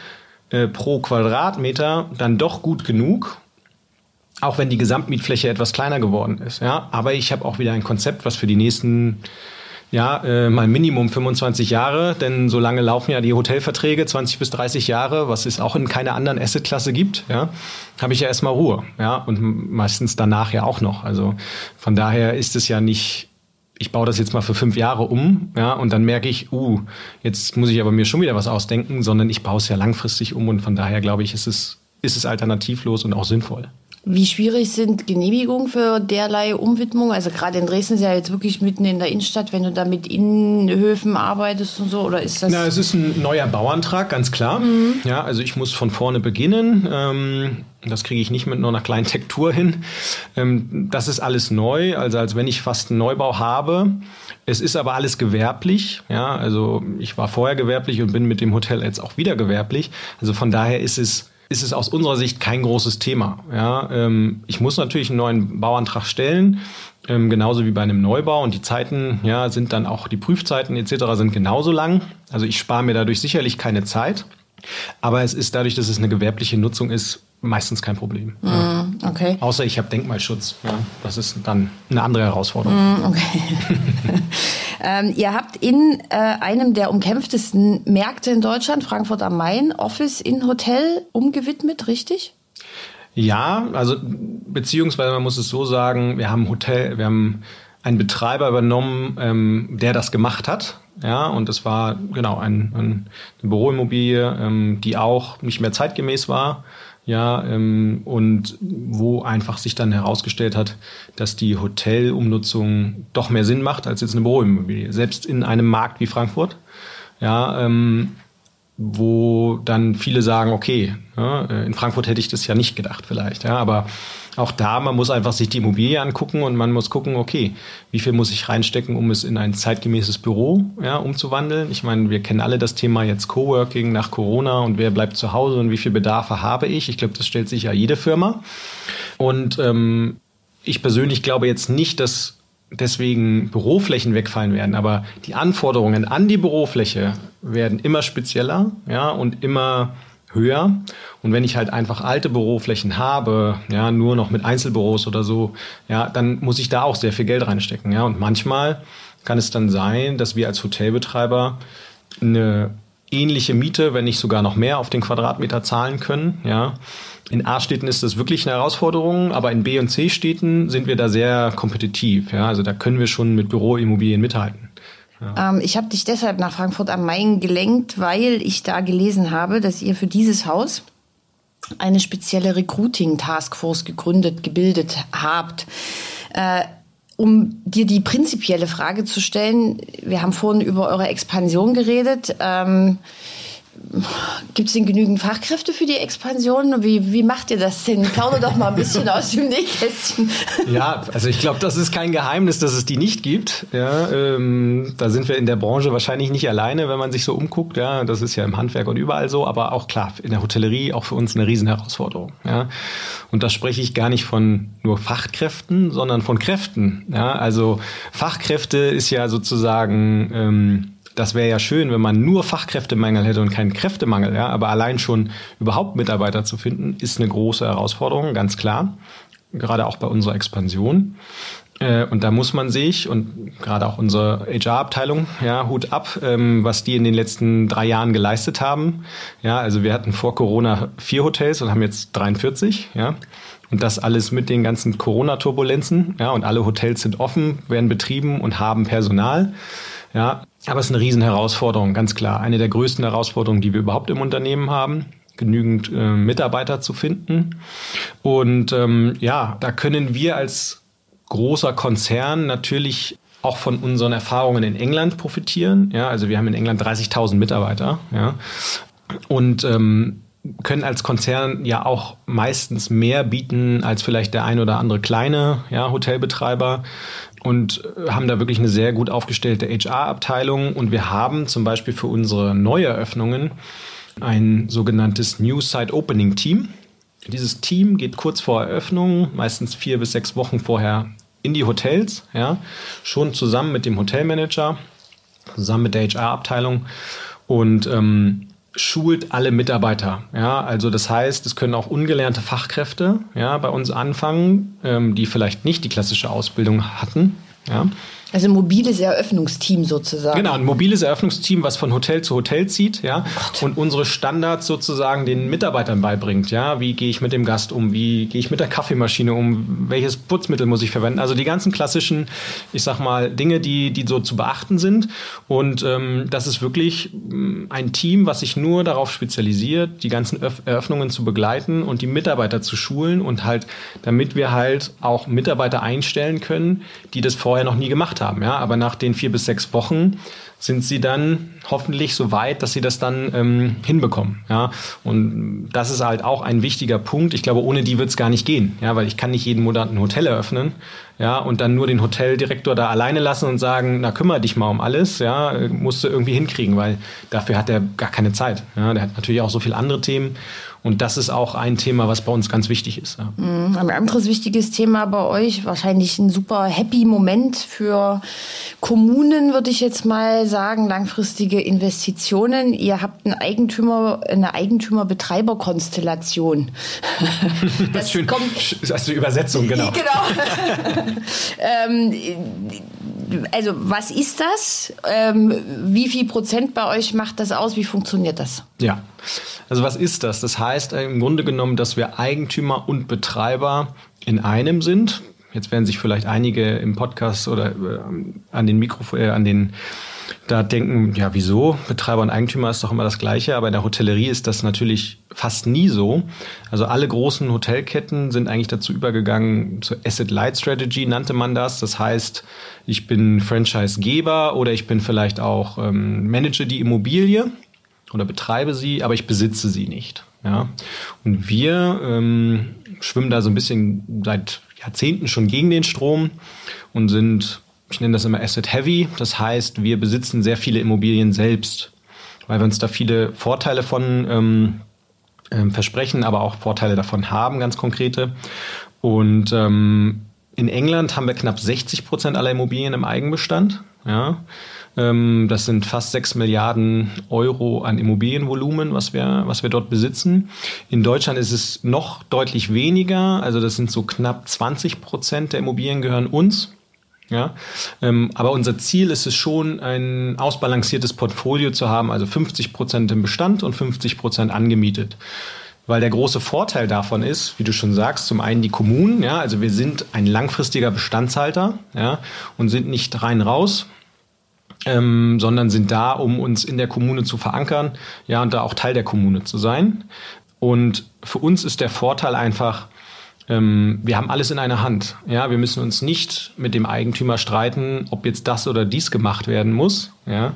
äh, pro Quadratmeter dann doch gut genug, auch wenn die Gesamtmietfläche etwas kleiner geworden ist. Ja, aber ich habe auch wieder ein Konzept, was für die nächsten ja, äh, mal Minimum 25 Jahre, denn so lange laufen ja die Hotelverträge, 20 bis 30 Jahre, was es auch in keiner anderen Assetklasse gibt, ja, habe ich ja erstmal Ruhe, ja, und meistens danach ja auch noch. Also von daher ist es ja nicht, ich baue das jetzt mal für fünf Jahre um, ja, und dann merke ich, uh, jetzt muss ich aber mir schon wieder was ausdenken, sondern ich baue es ja langfristig um und von daher glaube ich, ist es, ist es alternativlos und auch sinnvoll. Wie schwierig sind Genehmigungen für derlei Umwidmung? Also gerade in Dresden ist ja jetzt wirklich mitten in der Innenstadt, wenn du da mit Innenhöfen arbeitest und so, oder ist das? Na, es ist ein neuer Bauantrag, ganz klar. Mhm. Ja, also ich muss von vorne beginnen. Ähm, das kriege ich nicht mit nur einer kleinen Tektur hin. Ähm, das ist alles neu, also als wenn ich fast einen Neubau habe. Es ist aber alles gewerblich. Ja, also ich war vorher gewerblich und bin mit dem Hotel jetzt auch wieder gewerblich. Also von daher ist es ist es aus unserer Sicht kein großes Thema. Ja, ähm, ich muss natürlich einen neuen Bauantrag stellen, ähm, genauso wie bei einem Neubau. Und die Zeiten ja, sind dann auch, die Prüfzeiten etc. sind genauso lang. Also ich spare mir dadurch sicherlich keine Zeit. Aber es ist dadurch, dass es eine gewerbliche Nutzung ist, meistens kein Problem. Mm. Okay. Außer ich habe Denkmalschutz. Ja, das ist dann eine andere Herausforderung. Mm, okay. ähm, ihr habt in äh, einem der umkämpftesten Märkte in Deutschland, Frankfurt am Main, Office in Hotel umgewidmet, richtig? Ja, also beziehungsweise man muss es so sagen, wir haben Hotel, wir haben einen Betreiber übernommen, ähm, der das gemacht hat. Ja, und es war genau ein, ein, eine Büroimmobilie, ähm, die auch nicht mehr zeitgemäß war ja, ähm, und wo einfach sich dann herausgestellt hat, dass die Hotelumnutzung doch mehr Sinn macht als jetzt eine Büroimmobilie. Selbst in einem Markt wie Frankfurt, ja, ähm, wo dann viele sagen, okay, ja, äh, in Frankfurt hätte ich das ja nicht gedacht vielleicht, ja, aber auch da, man muss einfach sich die Immobilie angucken und man muss gucken, okay, wie viel muss ich reinstecken, um es in ein zeitgemäßes Büro ja, umzuwandeln. Ich meine, wir kennen alle das Thema jetzt Coworking nach Corona und wer bleibt zu Hause und wie viel Bedarfe habe ich. Ich glaube, das stellt sich ja jede Firma. Und ähm, ich persönlich glaube jetzt nicht, dass deswegen Büroflächen wegfallen werden, aber die Anforderungen an die Bürofläche werden immer spezieller ja, und immer höher. Und wenn ich halt einfach alte Büroflächen habe, ja, nur noch mit Einzelbüros oder so, ja, dann muss ich da auch sehr viel Geld reinstecken, ja. Und manchmal kann es dann sein, dass wir als Hotelbetreiber eine ähnliche Miete, wenn nicht sogar noch mehr auf den Quadratmeter zahlen können, ja. In A-Städten ist das wirklich eine Herausforderung, aber in B- und C-Städten sind wir da sehr kompetitiv, ja. Also da können wir schon mit Büroimmobilien mithalten. Ähm, ich habe dich deshalb nach Frankfurt am Main gelenkt, weil ich da gelesen habe, dass ihr für dieses Haus eine spezielle Recruiting-Taskforce gegründet, gebildet habt. Äh, um dir die prinzipielle Frage zu stellen, wir haben vorhin über eure Expansion geredet. Ähm, Gibt es denn genügend Fachkräfte für die Expansion? Wie, wie macht ihr das denn? Plauder doch mal ein bisschen aus dem Nähkästchen. Ja, also ich glaube, das ist kein Geheimnis, dass es die nicht gibt. Ja, ähm, da sind wir in der Branche wahrscheinlich nicht alleine, wenn man sich so umguckt. Ja, das ist ja im Handwerk und überall so, aber auch klar, in der Hotellerie auch für uns eine Riesenherausforderung. Ja, und da spreche ich gar nicht von nur Fachkräften, sondern von Kräften. Ja, also Fachkräfte ist ja sozusagen ähm, das wäre ja schön, wenn man nur Fachkräftemangel hätte und keinen Kräftemangel. Ja? Aber allein schon überhaupt Mitarbeiter zu finden, ist eine große Herausforderung, ganz klar. Gerade auch bei unserer Expansion. Äh, und da muss man sich und gerade auch unsere HR-Abteilung, ja, Hut ab, ähm, was die in den letzten drei Jahren geleistet haben. Ja, also wir hatten vor Corona vier Hotels und haben jetzt 43, ja. Und das alles mit den ganzen Corona-Turbulenzen, ja, und alle Hotels sind offen, werden betrieben und haben Personal. Ja, aber es ist eine riesen Herausforderung, ganz klar. Eine der größten Herausforderungen, die wir überhaupt im Unternehmen haben genügend äh, Mitarbeiter zu finden. Und ähm, ja, da können wir als großer Konzern natürlich auch von unseren Erfahrungen in England profitieren. Ja, also wir haben in England 30.000 Mitarbeiter. Ja, und ähm, können als Konzern ja auch meistens mehr bieten als vielleicht der ein oder andere kleine ja, Hotelbetreiber und äh, haben da wirklich eine sehr gut aufgestellte HR-Abteilung. Und wir haben zum Beispiel für unsere Neueröffnungen ein sogenanntes New Site Opening Team. Dieses Team geht kurz vor Eröffnung, meistens vier bis sechs Wochen vorher, in die Hotels, ja, schon zusammen mit dem Hotelmanager, zusammen mit der HR-Abteilung und ähm, schult alle Mitarbeiter. Ja, also das heißt, es können auch ungelernte Fachkräfte ja, bei uns anfangen, ähm, die vielleicht nicht die klassische Ausbildung hatten. Ja, also ein mobiles Eröffnungsteam sozusagen. Genau, ein mobiles Eröffnungsteam, was von Hotel zu Hotel zieht, ja, oh und unsere Standards sozusagen den Mitarbeitern beibringt, ja. Wie gehe ich mit dem Gast um? Wie gehe ich mit der Kaffeemaschine um? Welches Putzmittel muss ich verwenden? Also die ganzen klassischen, ich sag mal, Dinge, die, die so zu beachten sind. Und ähm, das ist wirklich mm, ein Team, was sich nur darauf spezialisiert, die ganzen Eröffnungen zu begleiten und die Mitarbeiter zu schulen und halt, damit wir halt auch Mitarbeiter einstellen können, die das vorher noch nie gemacht haben haben. Ja? Aber nach den vier bis sechs Wochen sind sie dann hoffentlich so weit, dass sie das dann ähm, hinbekommen. Ja? Und das ist halt auch ein wichtiger Punkt. Ich glaube, ohne die wird es gar nicht gehen, ja, weil ich kann nicht jeden Monat ein Hotel eröffnen, ja, und dann nur den Hoteldirektor da alleine lassen und sagen, na kümmere dich mal um alles, ja, musst du irgendwie hinkriegen, weil dafür hat er gar keine Zeit. Ja, der hat natürlich auch so viele andere Themen und das ist auch ein Thema, was bei uns ganz wichtig ist. Ja. Mhm. Ein anderes wichtiges Thema bei euch, wahrscheinlich ein super happy Moment für Kommunen, würde ich jetzt mal sagen, langfristige Investitionen. Ihr habt einen Eigentümer, eine Eigentümer-Betreiber-Konstellation. Das Schön. kommt. Das ist die Übersetzung, genau. Genau. ähm, also was ist das? Ähm, wie viel Prozent bei euch macht das aus? Wie funktioniert das? Ja, also was ist das? Das heißt im Grunde genommen, dass wir Eigentümer und Betreiber in einem sind. Jetzt werden sich vielleicht einige im Podcast oder äh, an den Mikrofon, äh, an den da denken, ja, wieso? Betreiber und Eigentümer ist doch immer das Gleiche, aber in der Hotellerie ist das natürlich fast nie so. Also alle großen Hotelketten sind eigentlich dazu übergegangen, zur Asset Light Strategy nannte man das. Das heißt, ich bin Franchisegeber oder ich bin vielleicht auch ähm, Manager die Immobilie oder betreibe sie, aber ich besitze sie nicht. Ja? Und wir ähm, schwimmen da so ein bisschen seit Jahrzehnten schon gegen den Strom und sind ich nenne das immer Asset Heavy. Das heißt, wir besitzen sehr viele Immobilien selbst, weil wir uns da viele Vorteile von ähm, ähm, versprechen, aber auch Vorteile davon haben, ganz konkrete. Und ähm, in England haben wir knapp 60 Prozent aller Immobilien im Eigenbestand. Ja. Ähm, das sind fast 6 Milliarden Euro an Immobilienvolumen, was wir, was wir dort besitzen. In Deutschland ist es noch deutlich weniger. Also das sind so knapp 20 Prozent der Immobilien gehören uns. Ja, ähm, aber unser Ziel ist es schon, ein ausbalanciertes Portfolio zu haben, also 50 Prozent im Bestand und 50 Prozent angemietet. Weil der große Vorteil davon ist, wie du schon sagst, zum einen die Kommunen, ja, also wir sind ein langfristiger Bestandshalter, ja, und sind nicht rein raus, ähm, sondern sind da, um uns in der Kommune zu verankern, ja, und da auch Teil der Kommune zu sein. Und für uns ist der Vorteil einfach, ähm, wir haben alles in einer Hand. Ja, wir müssen uns nicht mit dem Eigentümer streiten, ob jetzt das oder dies gemacht werden muss, ja,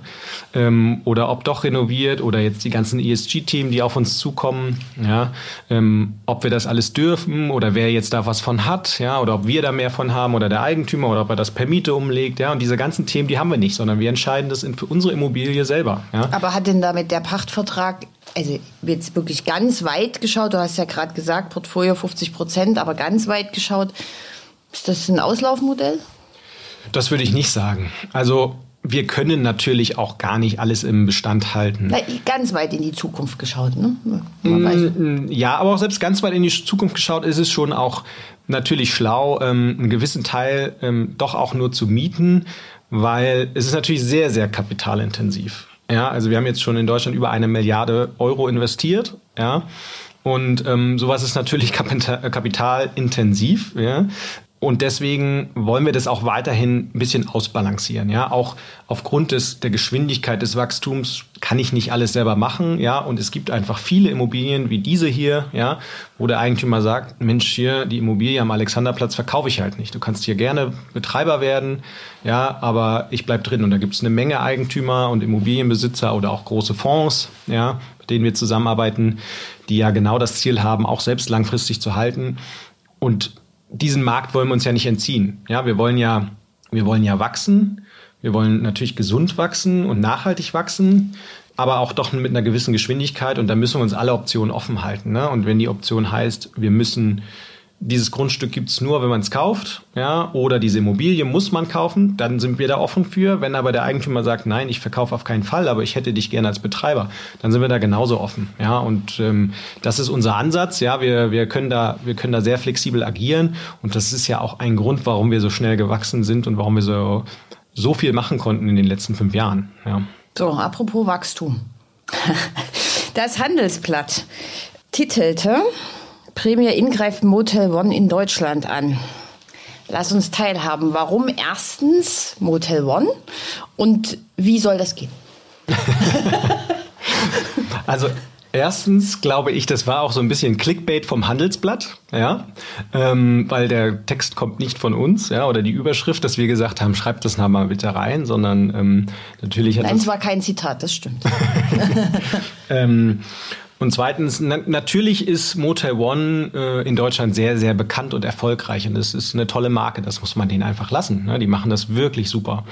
ähm, oder ob doch renoviert oder jetzt die ganzen ESG-Themen, die auf uns zukommen, ja, ähm, ob wir das alles dürfen oder wer jetzt da was von hat, ja, oder ob wir da mehr von haben oder der Eigentümer oder ob er das per Miete umlegt, ja, und diese ganzen Themen, die haben wir nicht, sondern wir entscheiden das für unsere Immobilie selber. Ja. Aber hat denn damit der Pachtvertrag also jetzt wirklich ganz weit geschaut, du hast ja gerade gesagt, Portfolio 50 Prozent, aber ganz weit geschaut, ist das ein Auslaufmodell? Das würde ich nicht sagen. Also wir können natürlich auch gar nicht alles im Bestand halten. Na, ganz weit in die Zukunft geschaut, ne? Mm, ja, aber auch selbst ganz weit in die Zukunft geschaut ist es schon auch natürlich schlau, ähm, einen gewissen Teil ähm, doch auch nur zu mieten, weil es ist natürlich sehr, sehr kapitalintensiv. Ja, also wir haben jetzt schon in Deutschland über eine Milliarde Euro investiert, ja. Und ähm, sowas ist natürlich kapitalintensiv. Ja? Und deswegen wollen wir das auch weiterhin ein bisschen ausbalancieren. Ja, auch aufgrund des, der Geschwindigkeit des Wachstums kann ich nicht alles selber machen. Ja, und es gibt einfach viele Immobilien wie diese hier, ja, wo der Eigentümer sagt, Mensch, hier, die Immobilie am Alexanderplatz verkaufe ich halt nicht. Du kannst hier gerne Betreiber werden. Ja, aber ich bleib drin. Und da gibt es eine Menge Eigentümer und Immobilienbesitzer oder auch große Fonds, ja, mit denen wir zusammenarbeiten, die ja genau das Ziel haben, auch selbst langfristig zu halten. Und diesen Markt wollen wir uns ja nicht entziehen. Ja, wir wollen ja, wir wollen ja wachsen. Wir wollen natürlich gesund wachsen und nachhaltig wachsen, aber auch doch mit einer gewissen Geschwindigkeit. Und da müssen wir uns alle Optionen offen halten. Ne? Und wenn die Option heißt, wir müssen dieses Grundstück gibt's nur, wenn man es kauft, ja, oder diese Immobilie muss man kaufen, dann sind wir da offen für. Wenn aber der Eigentümer sagt, nein, ich verkaufe auf keinen Fall, aber ich hätte dich gerne als Betreiber, dann sind wir da genauso offen, ja. Und ähm, das ist unser Ansatz, ja. Wir wir können da wir können da sehr flexibel agieren und das ist ja auch ein Grund, warum wir so schnell gewachsen sind und warum wir so so viel machen konnten in den letzten fünf Jahren, ja. So, apropos Wachstum. Das Handelsblatt titelte Premier Inn greift Motel One in Deutschland an. Lass uns teilhaben. Warum erstens Motel One und wie soll das gehen? also Erstens glaube ich, das war auch so ein bisschen Clickbait vom Handelsblatt, ja, ähm, weil der Text kommt nicht von uns, ja, oder die Überschrift, dass wir gesagt haben, schreibt das mal bitte rein, sondern ähm, natürlich hat Nein, es war kein Zitat, das stimmt. ähm, und zweitens, na natürlich ist Motel One äh, in Deutschland sehr, sehr bekannt und erfolgreich. Und das ist eine tolle Marke, das muss man denen einfach lassen. Ne? Die machen das wirklich super.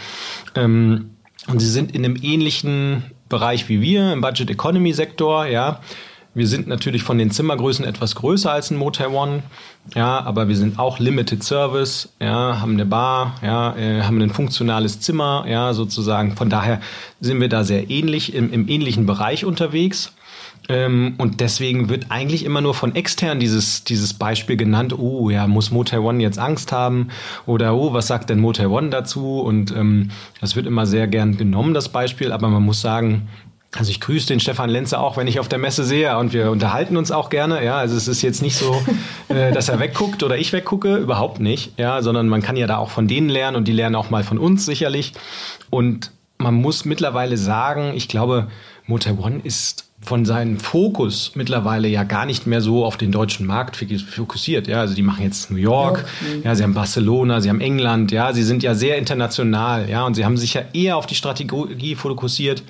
Ähm, und sie sind in einem ähnlichen Bereich wie wir, im Budget Economy Sektor, ja. Wir sind natürlich von den Zimmergrößen etwas größer als ein Motel One, ja, aber wir sind auch Limited Service, ja, haben eine Bar, ja, äh, haben ein funktionales Zimmer, ja, sozusagen. Von daher sind wir da sehr ähnlich, im, im ähnlichen Bereich unterwegs. Ähm, und deswegen wird eigentlich immer nur von extern dieses, dieses Beispiel genannt, oh ja, muss Motel One jetzt Angst haben? Oder oh, was sagt denn Motel One dazu? Und ähm, das wird immer sehr gern genommen, das Beispiel, aber man muss sagen, also ich grüße den Stefan Lenze auch, wenn ich auf der Messe sehe und wir unterhalten uns auch gerne. Ja, also es ist jetzt nicht so, äh, dass er wegguckt oder ich weggucke, überhaupt nicht. Ja, sondern man kann ja da auch von denen lernen und die lernen auch mal von uns sicherlich. Und man muss mittlerweile sagen, ich glaube, Motel One ist von seinem Fokus mittlerweile ja gar nicht mehr so auf den deutschen Markt fokussiert. Ja, also die machen jetzt New York, mhm. ja, sie haben Barcelona, sie haben England, ja, sie sind ja sehr international, ja, und sie haben sich ja eher auf die Strategie fokussiert.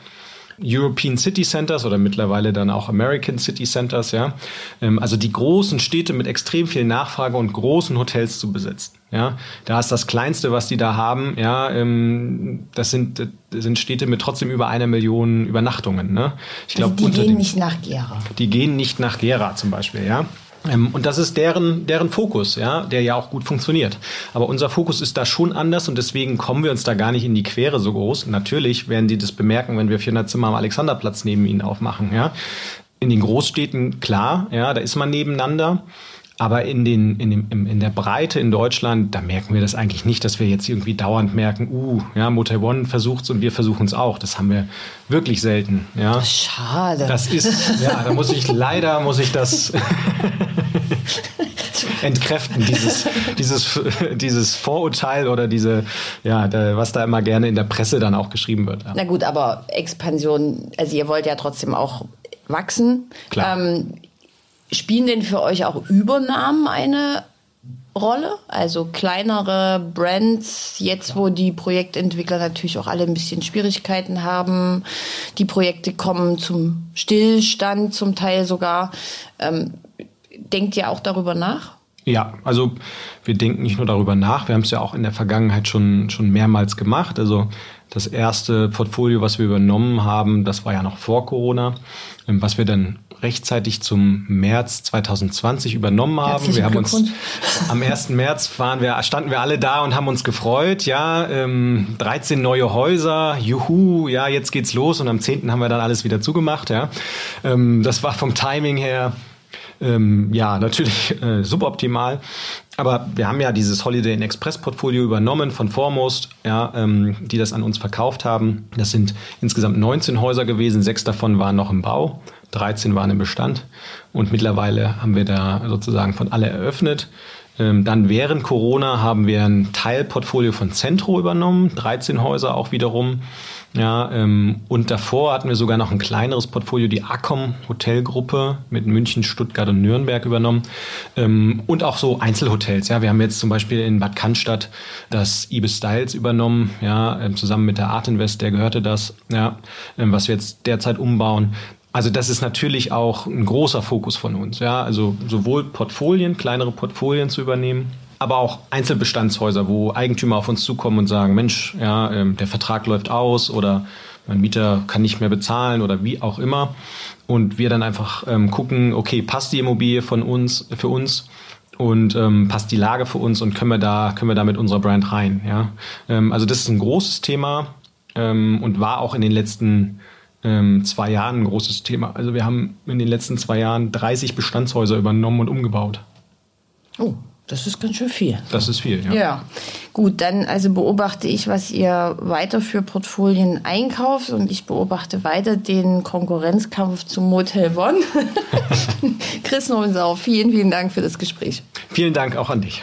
European City Centers oder mittlerweile dann auch American City Centers, ja. Ähm, also die großen Städte mit extrem viel Nachfrage und großen Hotels zu besetzen. Ja, da ist das kleinste, was die da haben. Ja, ähm, das sind das sind Städte mit trotzdem über einer Million Übernachtungen. Ne? Ich glaube, also die gehen nicht nach Gera. Die gehen nicht nach Gera zum Beispiel. Ja. Ähm, und das ist deren, deren Fokus, ja, der ja auch gut funktioniert. Aber unser Fokus ist da schon anders und deswegen kommen wir uns da gar nicht in die Quere so groß. Natürlich werden die das bemerken, wenn wir 400 Zimmer am Alexanderplatz neben ihnen aufmachen, ja. In den Großstädten, klar, ja, da ist man nebeneinander. Aber in, den, in, dem, in der Breite in Deutschland, da merken wir das eigentlich nicht, dass wir jetzt irgendwie dauernd merken, uh, ja, Motel One versucht's und wir versuchen es auch. Das haben wir wirklich selten. Ja. Schade. Das ist, ja, da muss ich leider, muss ich das entkräften, dieses, dieses, dieses Vorurteil oder diese, ja, was da immer gerne in der Presse dann auch geschrieben wird. Ja. Na gut, aber Expansion, also ihr wollt ja trotzdem auch wachsen. Klar. Ähm, Spielen denn für euch auch Übernahmen eine Rolle? Also kleinere Brands, jetzt wo die Projektentwickler natürlich auch alle ein bisschen Schwierigkeiten haben, die Projekte kommen zum Stillstand zum Teil sogar. Ähm, denkt ihr auch darüber nach? Ja, also wir denken nicht nur darüber nach, wir haben es ja auch in der Vergangenheit schon, schon mehrmals gemacht. Also das erste Portfolio, was wir übernommen haben, das war ja noch vor Corona, ähm, was wir dann rechtzeitig zum März 2020 übernommen haben. Herzlichen wir haben uns am 1. März waren wir, standen wir alle da und haben uns gefreut. Ja, ähm, 13 neue Häuser, juhu, ja, jetzt geht's los. Und am 10. haben wir dann alles wieder zugemacht. Ja, ähm, das war vom Timing her ähm, ja, natürlich äh, suboptimal. Aber wir haben ja dieses Holiday Inn Express Portfolio übernommen von Foremost, ja, ähm, die das an uns verkauft haben. Das sind insgesamt 19 Häuser gewesen, sechs davon waren noch im Bau, 13 waren im Bestand. Und mittlerweile haben wir da sozusagen von alle eröffnet. Ähm, dann während Corona haben wir ein Teilportfolio von Centro übernommen, 13 Häuser auch wiederum. Ja, ähm, und davor hatten wir sogar noch ein kleineres Portfolio, die Acom Hotelgruppe mit München, Stuttgart und Nürnberg übernommen. Ähm, und auch so Einzelhotels. Ja, wir haben jetzt zum Beispiel in Bad Cannstatt das Ibis Styles übernommen, ja, ähm, zusammen mit der Art Invest, der gehörte das, ja, ähm, was wir jetzt derzeit umbauen. Also das ist natürlich auch ein großer Fokus von uns, ja, also sowohl Portfolien, kleinere Portfolien zu übernehmen, aber auch Einzelbestandshäuser, wo Eigentümer auf uns zukommen und sagen, Mensch, ja, ähm, der Vertrag läuft aus oder mein Mieter kann nicht mehr bezahlen oder wie auch immer. Und wir dann einfach ähm, gucken, okay, passt die Immobilie von uns, für uns und ähm, passt die Lage für uns und können wir da, können wir da mit unserer Brand rein, ja. Ähm, also das ist ein großes Thema ähm, und war auch in den letzten ähm, zwei Jahren ein großes Thema. Also wir haben in den letzten zwei Jahren 30 Bestandshäuser übernommen und umgebaut. Oh, das ist ganz schön viel. Das ist viel, ja. Ja, gut, dann also beobachte ich, was ihr weiter für Portfolien einkauft und ich beobachte weiter den Konkurrenzkampf zum Motel One. Chris Nobensau, vielen, vielen Dank für das Gespräch. Vielen Dank auch an dich.